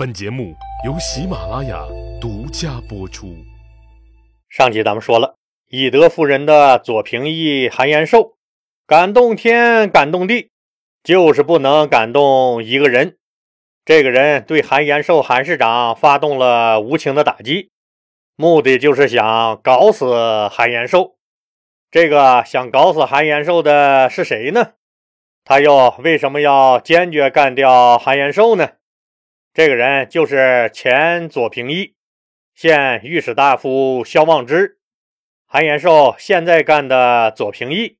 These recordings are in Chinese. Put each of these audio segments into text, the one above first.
本节目由喜马拉雅独家播出。上集咱们说了，以德服人的左平义韩延寿，感动天，感动地，就是不能感动一个人。这个人对韩延寿韩市长发动了无情的打击，目的就是想搞死韩延寿。这个想搞死韩延寿的是谁呢？他又为什么要坚决干掉韩延寿呢？这个人就是前左平义、现御史大夫萧望之。韩延寿现在干的左平义，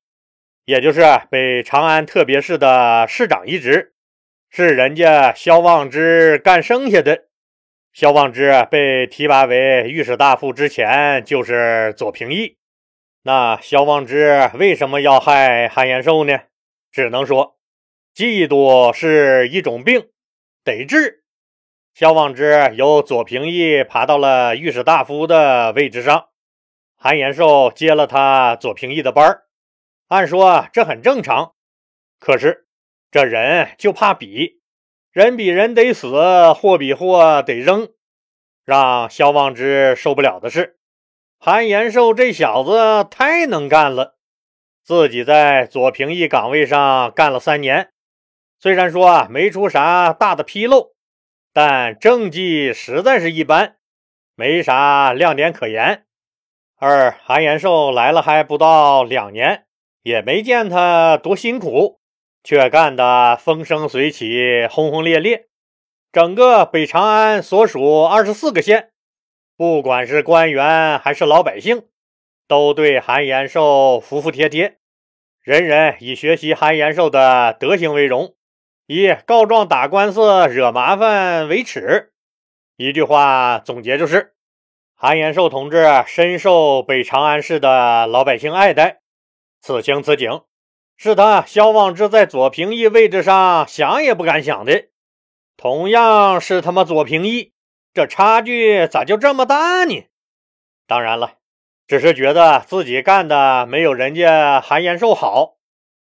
也就是北长安特别市的市长一职，是人家萧望之干剩下的。萧望之被提拔为御史大夫之前，就是左平义。那萧望之为什么要害韩延寿呢？只能说，嫉妒是一种病，得治。萧望之由左平义爬到了御史大夫的位置上，韩延寿接了他左平义的班。按说这很正常，可是这人就怕比，人比人得死，货比货得扔。让萧望之受不了的是，韩延寿这小子太能干了，自己在左平义岗位上干了三年，虽然说没出啥大的纰漏。但政绩实在是一般，没啥亮点可言。而韩延寿来了还不到两年，也没见他多辛苦，却干得风生水起、轰轰烈烈。整个北长安所属二十四个县，不管是官员还是老百姓，都对韩延寿服服帖帖，人人以学习韩延寿的德行为荣。以告状打官司惹麻烦为耻，一句话总结就是：韩延寿同志深受北长安市的老百姓爱戴。此情此景，是他萧望之在左平义位置上想也不敢想的。同样是他妈左平义，这差距咋就这么大呢？当然了，只是觉得自己干的没有人家韩延寿好。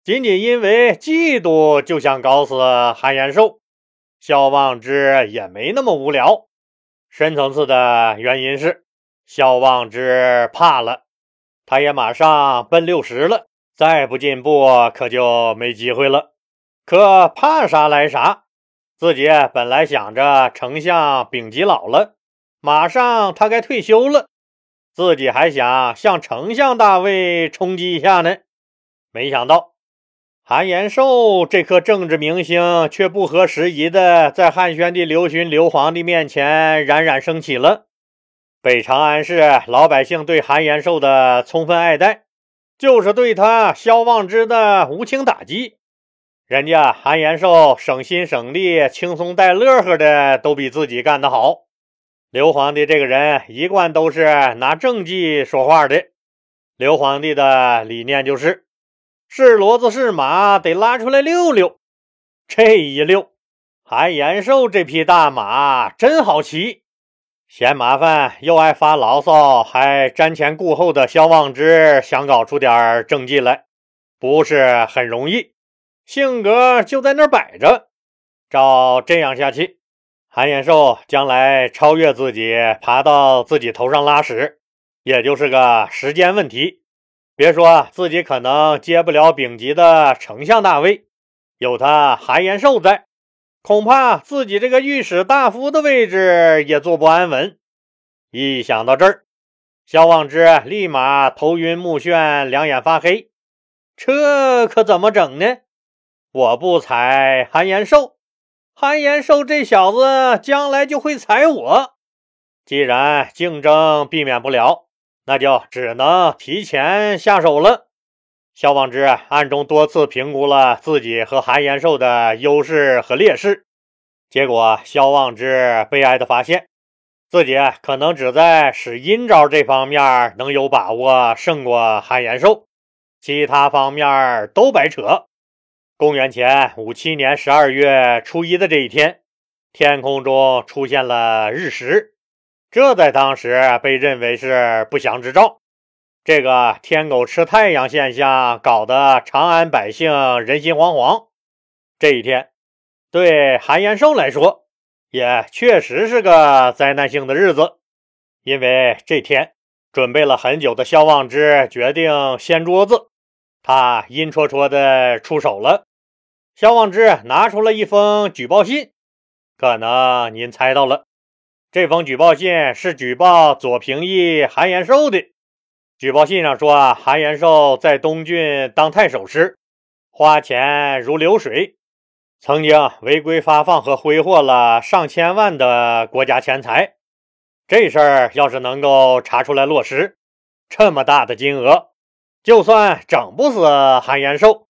仅仅因为嫉妒就想搞死韩延寿，萧望之也没那么无聊。深层次的原因是萧望之怕了，他也马上奔六十了，再不进步可就没机会了。可怕啥来啥，自己本来想着丞相丙吉老了，马上他该退休了，自己还想向丞相大位冲击一下呢，没想到。韩延寿这颗政治明星却不合时宜的在汉宣帝刘询刘皇帝面前冉冉升起了。北长安市老百姓对韩延寿的充分爱戴，就是对他萧望之的无情打击。人家韩延寿省心省力、轻松带乐呵的，都比自己干得好。刘皇帝这个人一贯都是拿政绩说话的。刘皇帝的理念就是。是骡子是马，得拉出来溜溜。这一溜，韩延寿这匹大马真好骑。嫌麻烦又爱发牢骚，还瞻前顾后的萧望之想搞出点政绩来，不是很容易。性格就在那儿摆着。照这样下去，韩延寿将来超越自己，爬到自己头上拉屎，也就是个时间问题。别说自己可能接不了丙级的丞相大位，有他韩延寿在，恐怕自己这个御史大夫的位置也坐不安稳。一想到这儿，萧望之立马头晕目眩，两眼发黑。这可怎么整呢？我不踩韩延寿，韩延寿这小子将来就会踩我。既然竞争避免不了。那就只能提前下手了。萧望之暗中多次评估了自己和韩延寿的优势和劣势，结果萧望之悲哀的发现，自己可能只在使阴招这方面能有把握胜过韩延寿，其他方面都白扯。公元前五七年十二月初一的这一天，天空中出现了日食。这在当时被认为是不祥之兆。这个天狗吃太阳现象搞得长安百姓人心惶惶。这一天，对韩延寿来说也确实是个灾难性的日子，因为这天准备了很久的萧望之决定掀桌子，他阴戳戳的出手了。萧望之拿出了一封举报信，可能您猜到了，这封举报信是举报左平义韩延寿的。举报信上说啊，韩延寿在东郡当太守时，花钱如流水。曾经违规发放和挥霍了上千万的国家钱财，这事儿要是能够查出来落实，这么大的金额，就算整不死韩延寿，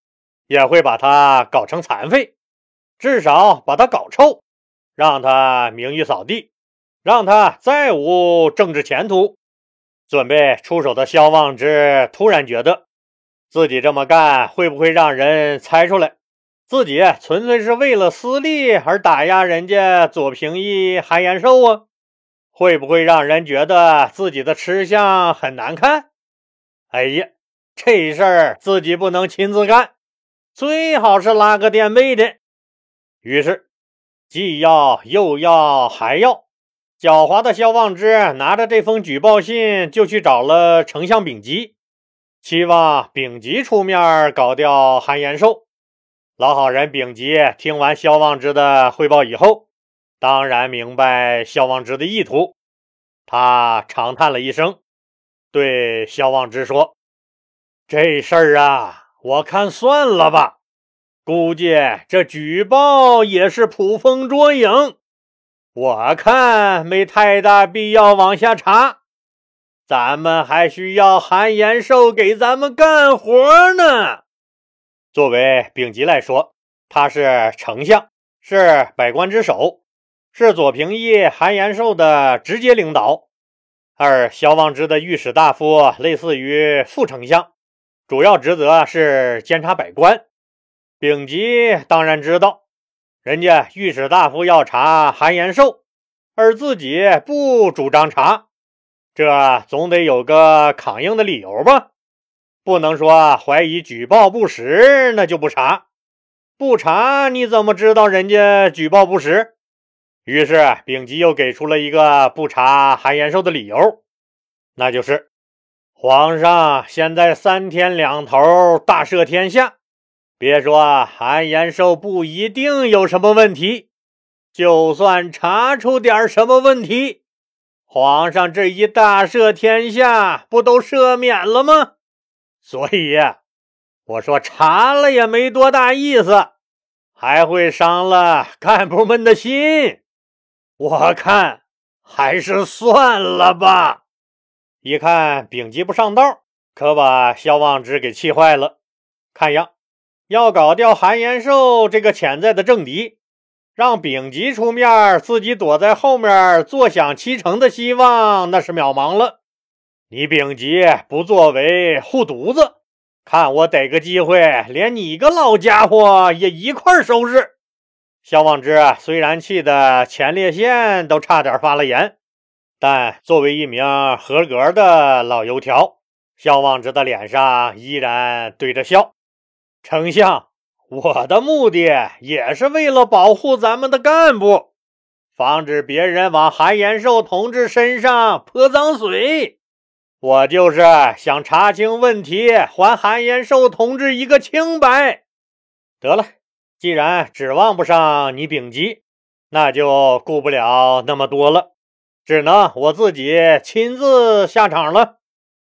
也会把他搞成残废，至少把他搞臭，让他名誉扫地，让他再无政治前途。准备出手的萧望之突然觉得，自己这么干会不会让人猜出来？自己纯粹是为了私利而打压人家左平义韩延寿啊，会不会让人觉得自己的吃相很难看？哎呀，这事儿自己不能亲自干，最好是拉个垫背的。于是，既要又要还要，狡猾的萧望之拿着这封举报信就去找了丞相丙吉，期望丙吉出面搞掉韩延寿。老好人丙吉听完萧望之的汇报以后，当然明白萧望之的意图。他长叹了一声，对萧望之说：“这事儿啊，我看算了吧。估计这举报也是捕风捉影，我看没太大必要往下查。咱们还需要韩延寿给咱们干活呢。”作为丙吉来说，他是丞相，是百官之首，是左平义韩延寿的直接领导。而萧望之的御史大夫类似于副丞相，主要职责是监察百官。丙吉当然知道，人家御史大夫要查韩延寿，而自己不主张查，这总得有个抗硬的理由吧。不能说怀疑举报不实，那就不查，不查你怎么知道人家举报不实？于是丙吉又给出了一个不查韩延寿的理由，那就是皇上现在三天两头大赦天下，别说韩延寿不一定有什么问题，就算查出点什么问题，皇上这一大赦天下，不都赦免了吗？所以，我说查了也没多大意思，还会伤了干部们的心。我看还是算了吧。一看丙吉不上道，可把萧望之给气坏了。看样要搞掉韩延寿这个潜在的政敌，让丙吉出面，自己躲在后面坐享其成的希望那是渺茫了。你丙吉不作为护犊子，看我逮个机会，连你个老家伙也一块收拾。萧望之虽然气得前列腺都差点发了炎，但作为一名合格的老油条，萧望之的脸上依然堆着笑。丞相，我的目的也是为了保护咱们的干部，防止别人往韩延寿同志身上泼脏水。我就是想查清问题，还韩延寿同志一个清白。得了，既然指望不上你丙级，那就顾不了那么多了，只能我自己亲自下场了。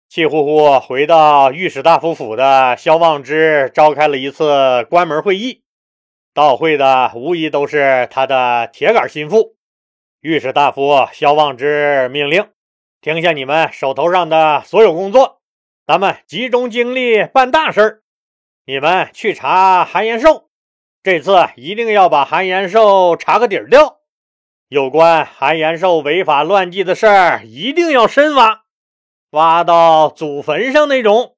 气呼呼回到御史大夫府的萧望之召开了一次关门会议，到会的无疑都是他的铁杆心腹。御史大夫萧望之命令。停下你们手头上的所有工作，咱们集中精力办大事儿。你们去查韩延寿，这次一定要把韩延寿查个底儿掉。有关韩延寿违法乱纪的事儿，一定要深挖，挖到祖坟上那种。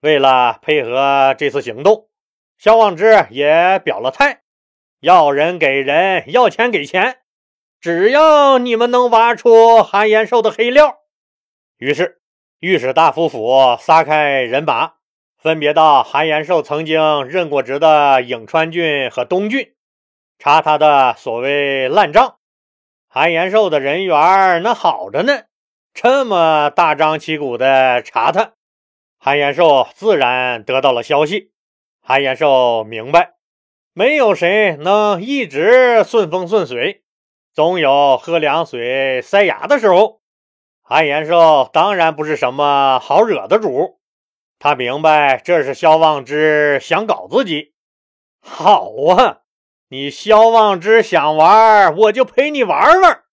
为了配合这次行动，肖望之也表了态：要人给人，要钱给钱。只要你们能挖出韩延寿的黑料，于是御史大夫府撒开人马，分别到韩延寿曾经任过职的颍川郡和东郡，查他的所谓烂账，韩延寿的人缘那好着呢，这么大张旗鼓的查他，韩延寿自然得到了消息。韩延寿明白，没有谁能一直顺风顺水，总有喝凉水塞牙的时候。韩延寿当然不是什么好惹的主，他明白这是萧望之想搞自己。好啊，你萧望之想玩，我就陪你玩玩。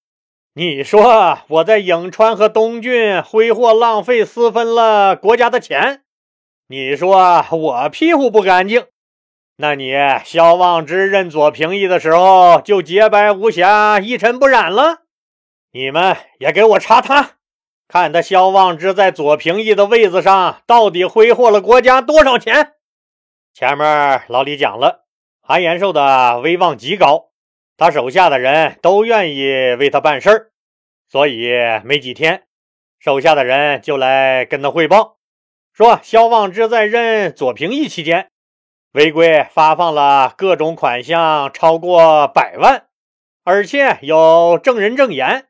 你说我在颍川和东郡挥霍浪费，私分了国家的钱，你说我屁股不干净？那你萧望之任左平义的时候就洁白无瑕、一尘不染了？你们也给我查他！看他萧望之在左平义的位子上到底挥霍了国家多少钱？前面老李讲了，韩延寿的威望极高，他手下的人都愿意为他办事儿，所以没几天，手下的人就来跟他汇报，说萧望之在任左平义期间，违规发放了各种款项超过百万，而且有证人证言。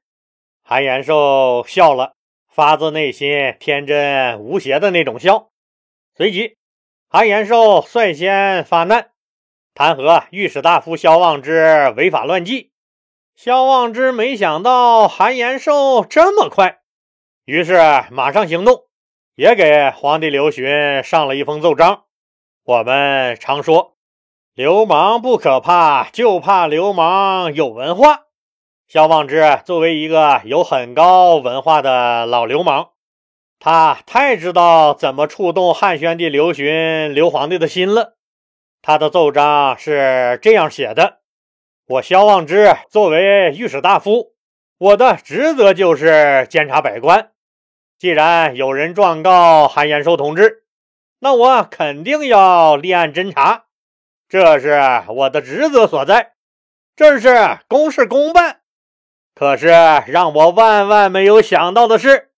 韩延寿笑了。发自内心、天真无邪的那种笑。随即，韩延寿率先发难，弹劾御史大夫萧望之违法乱纪。萧望之没想到韩延寿这么快，于是马上行动，也给皇帝刘询上了一封奏章。我们常说，流氓不可怕，就怕流氓有文化。萧望之作为一个有很高文化的老流氓，他太知道怎么触动汉宣帝刘询、刘皇帝的心了。他的奏章是这样写的：“我萧望之作为御史大夫，我的职责就是监察百官。既然有人状告韩延寿同志，那我肯定要立案侦查，这是我的职责所在，这是公事公办。”可是让我万万没有想到的是，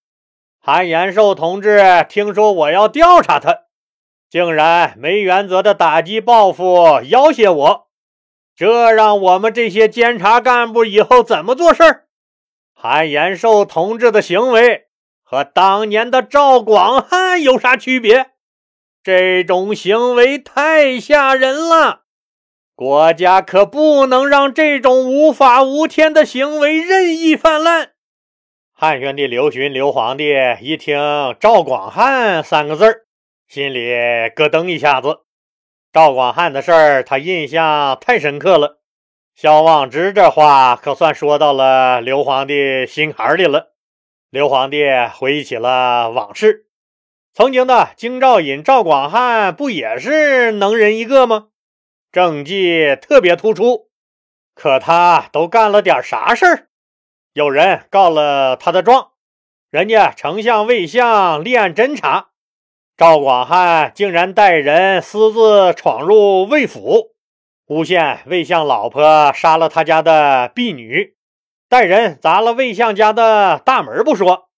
韩延寿同志听说我要调查他，竟然没原则的打击报复要挟我，这让我们这些监察干部以后怎么做事？韩延寿同志的行为和当年的赵广汉有啥区别？这种行为太吓人了。国家可不能让这种无法无天的行为任意泛滥。汉宣帝刘询，刘皇帝一听“赵广汉”三个字儿，心里咯噔一下子。赵广汉的事儿，他印象太深刻了。萧望之这话可算说到了刘皇帝心坎里了。刘皇帝回忆起了往事，曾经的京兆尹赵广汉不也是能人一个吗？政绩特别突出，可他都干了点啥事儿？有人告了他的状，人家丞相、魏相立案侦查，赵广汉竟然带人私自闯入魏府，诬陷魏相老婆杀了他家的婢女，带人砸了魏相家的大门不说，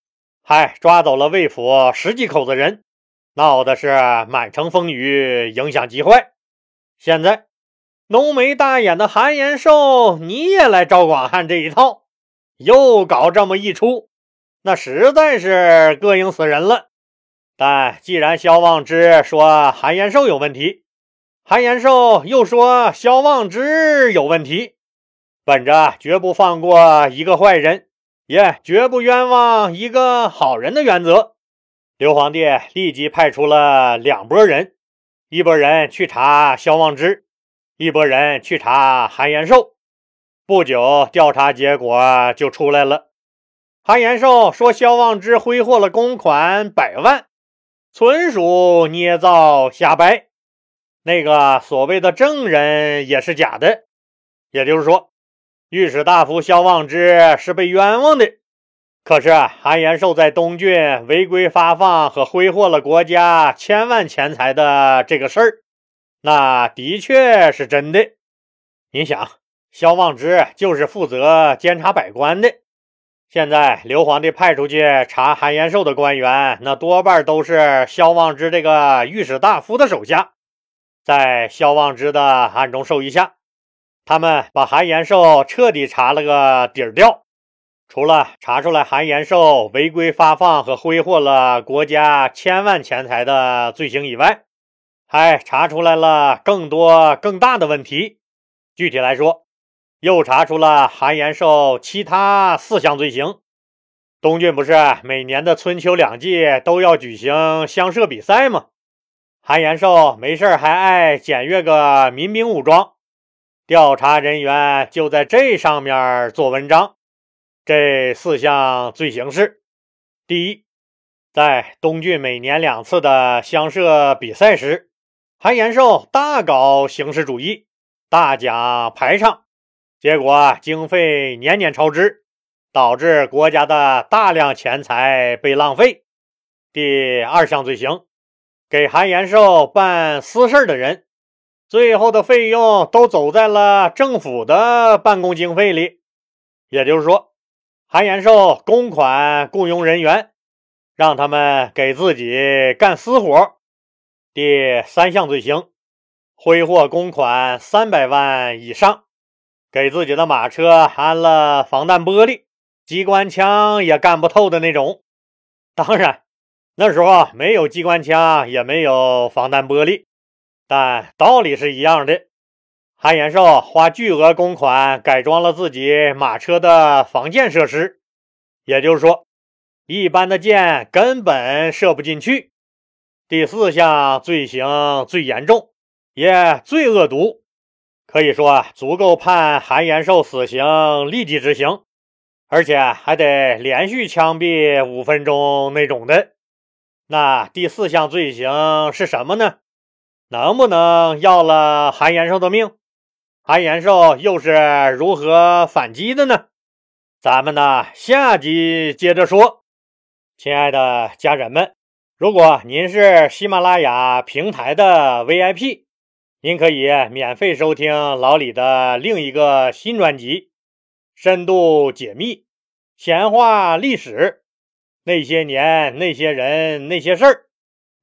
还抓走了魏府十几口子人，闹的是满城风雨，影响极坏。现在，浓眉大眼的韩延寿，你也来赵广汉这一套，又搞这么一出，那实在是膈应死人了。但既然萧望之说韩延寿有问题，韩延寿又说萧望之有问题，本着绝不放过一个坏人，也绝不冤枉一个好人的原则，刘皇帝立即派出了两拨人。一拨人去查萧望之，一拨人去查韩延寿。不久，调查结果就出来了。韩延寿说萧望之挥霍了公款百万，纯属捏造瞎掰。那个所谓的证人也是假的，也就是说，御史大夫萧望之是被冤枉的。可是韩延寿在东郡违规发放和挥霍了国家千万钱财的这个事儿，那的确是真的。你想，萧望之就是负责监察百官的。现在刘皇帝派出去查韩延寿的官员，那多半都是萧望之这个御史大夫的手下。在萧望之的暗中授意下，他们把韩延寿彻底查了个底儿掉。除了查出来韩延寿违规发放和挥霍了国家千万钱财的罪行以外，还查出来了更多更大的问题。具体来说，又查出了韩延寿其他四项罪行。东郡不是每年的春秋两季都要举行乡社比赛吗？韩延寿没事还爱检阅个民兵武装，调查人员就在这上面做文章。这四项罪行是：第一，在东郡每年两次的乡社比赛时，韩延寿大搞形式主义，大讲排场，结果经费年年超支，导致国家的大量钱财被浪费。第二项罪行，给韩延寿办私事的人，最后的费用都走在了政府的办公经费里，也就是说。韩延寿公款雇佣人员，让他们给自己干私活。第三项罪行，挥霍公款三百万以上，给自己的马车安了防弹玻璃，机关枪也干不透的那种。当然，那时候没有机关枪，也没有防弹玻璃，但道理是一样的。韩延寿花巨额公款改装了自己马车的防箭设施，也就是说，一般的箭根本射不进去。第四项罪行最严重，也最恶毒，可以说足够判韩延寿死刑立即执行，而且还得连续枪毙五分钟那种的。那第四项罪行是什么呢？能不能要了韩延寿的命？韩延寿又是如何反击的呢？咱们呢下集接着说。亲爱的家人们，如果您是喜马拉雅平台的 VIP，您可以免费收听老李的另一个新专辑《深度解密闲话历史》，那些年那些人那些事儿。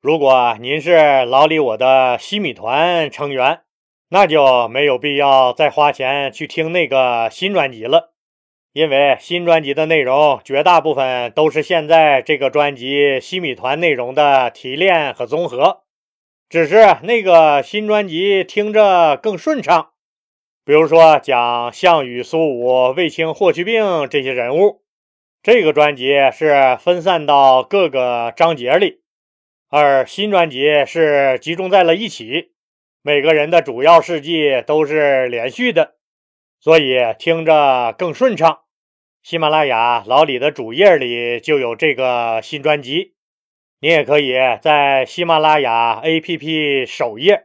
如果您是老李我的西米团成员。那就没有必要再花钱去听那个新专辑了，因为新专辑的内容绝大部分都是现在这个专辑西米团内容的提炼和综合，只是那个新专辑听着更顺畅。比如说讲项羽、苏武、卫青、霍去病这些人物，这个专辑是分散到各个章节里，而新专辑是集中在了一起。每个人的主要事迹都是连续的，所以听着更顺畅。喜马拉雅老李的主页里就有这个新专辑，你也可以在喜马拉雅 APP 首页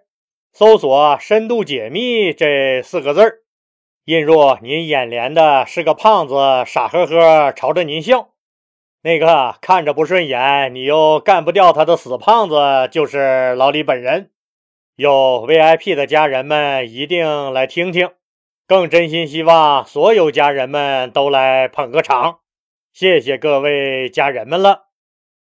搜索“深度解密”这四个字儿，映入您眼帘的是个胖子傻呵呵朝着您笑，那个看着不顺眼你又干不掉他的死胖子就是老李本人。有 VIP 的家人们一定来听听，更真心希望所有家人们都来捧个场，谢谢各位家人们了。